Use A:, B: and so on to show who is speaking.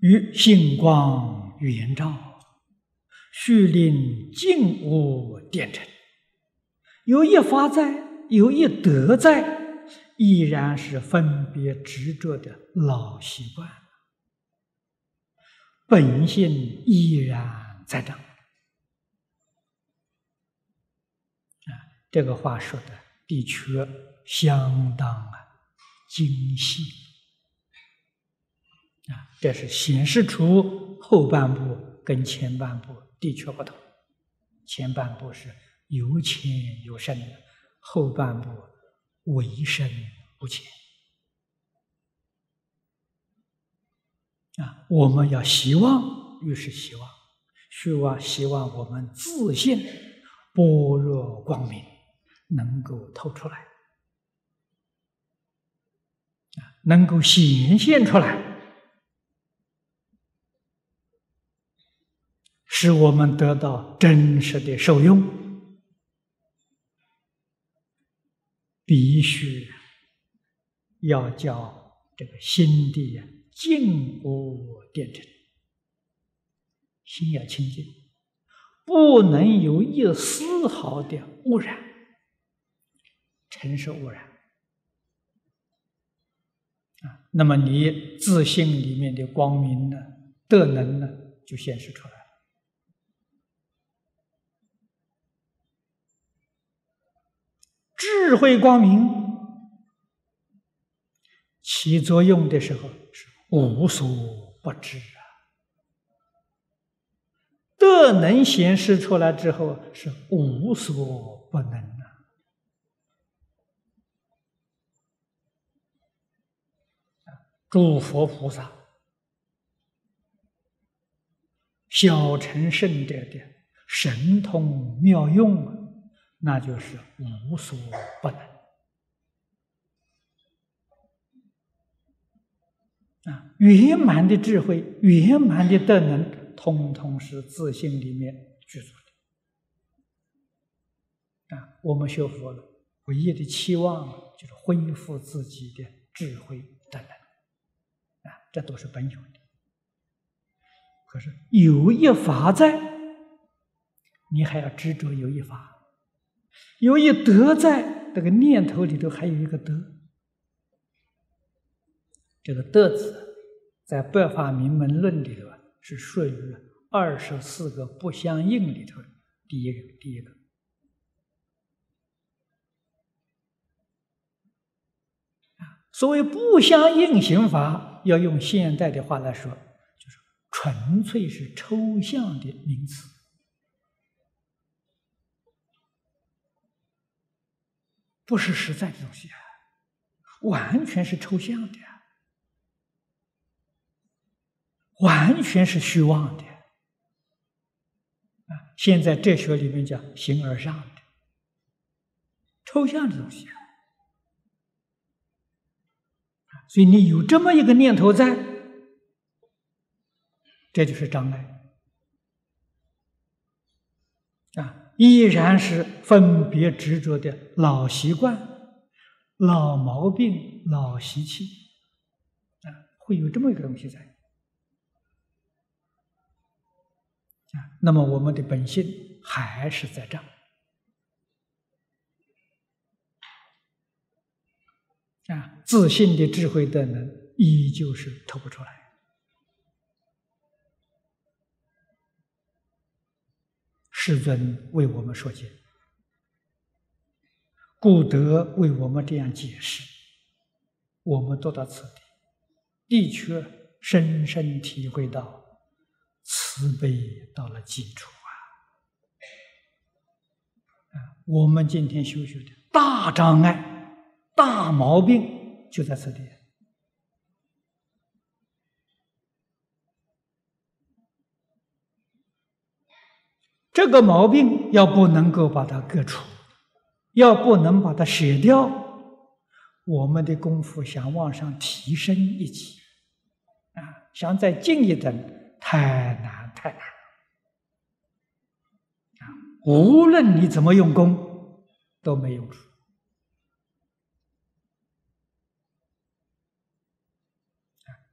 A: 于星光圆照，虚令静物电尘，有一法在，有一德在，依然是分别执着的老习惯。本性依然在长。啊，这个话说的的确。相当啊精细啊，这是显示出后半部跟前半部的确不同，前半部是。有浅有深的，后半部为深不浅啊！我们要希望，越是希望，希望希望我们自信般若光明能够透出来啊，能够显现出来，使我们得到真实的受用。必须要叫这个心地呀静无电尘，心要清净，不能有一丝毫的污染，尘是污染啊。那么你自信里面的光明呢、德能呢，就显示出来了。智慧光明起作用的时候是无所不知啊，德能显示出来之后是无所不能啊。诸佛菩萨、小乘圣者的神通妙用。那就是无所不能啊！圆满的智慧、圆满的德能，通通是自信里面具足的啊！我们学佛了，唯一的期望就是恢复自己的智慧德能！这都是本有的。可是有一法在，你还要执着有一法。有一德在这个念头里头，还有一个德。这个德字，在《白法明门论》里头啊，是属于二十四个不相应里头第一个。第一个，所谓不相应刑法，要用现代的话来说，就是纯粹是抽象的名词。不是实在的东西啊，完全是抽象的，完全是虚妄的啊！现在哲学里面叫形而上的抽象的东西啊，所以你有这么一个念头在，这就是障碍啊。依然是分别执着的老习惯、老毛病、老习气啊，会有这么一个东西在啊。那么我们的本性还是在这啊，自信的智慧的能依旧是透不出来。世尊为我们说解，故得为我们这样解释。我们读到此地，的确深深体会到慈悲到了基础啊！啊，我们今天修学的大障碍、大毛病就在这里。这个毛病要不能够把它割除，要不能把它舍掉，我们的功夫想往上提升一级，啊，想再进一等，太难太难啊！无论你怎么用功，都没用处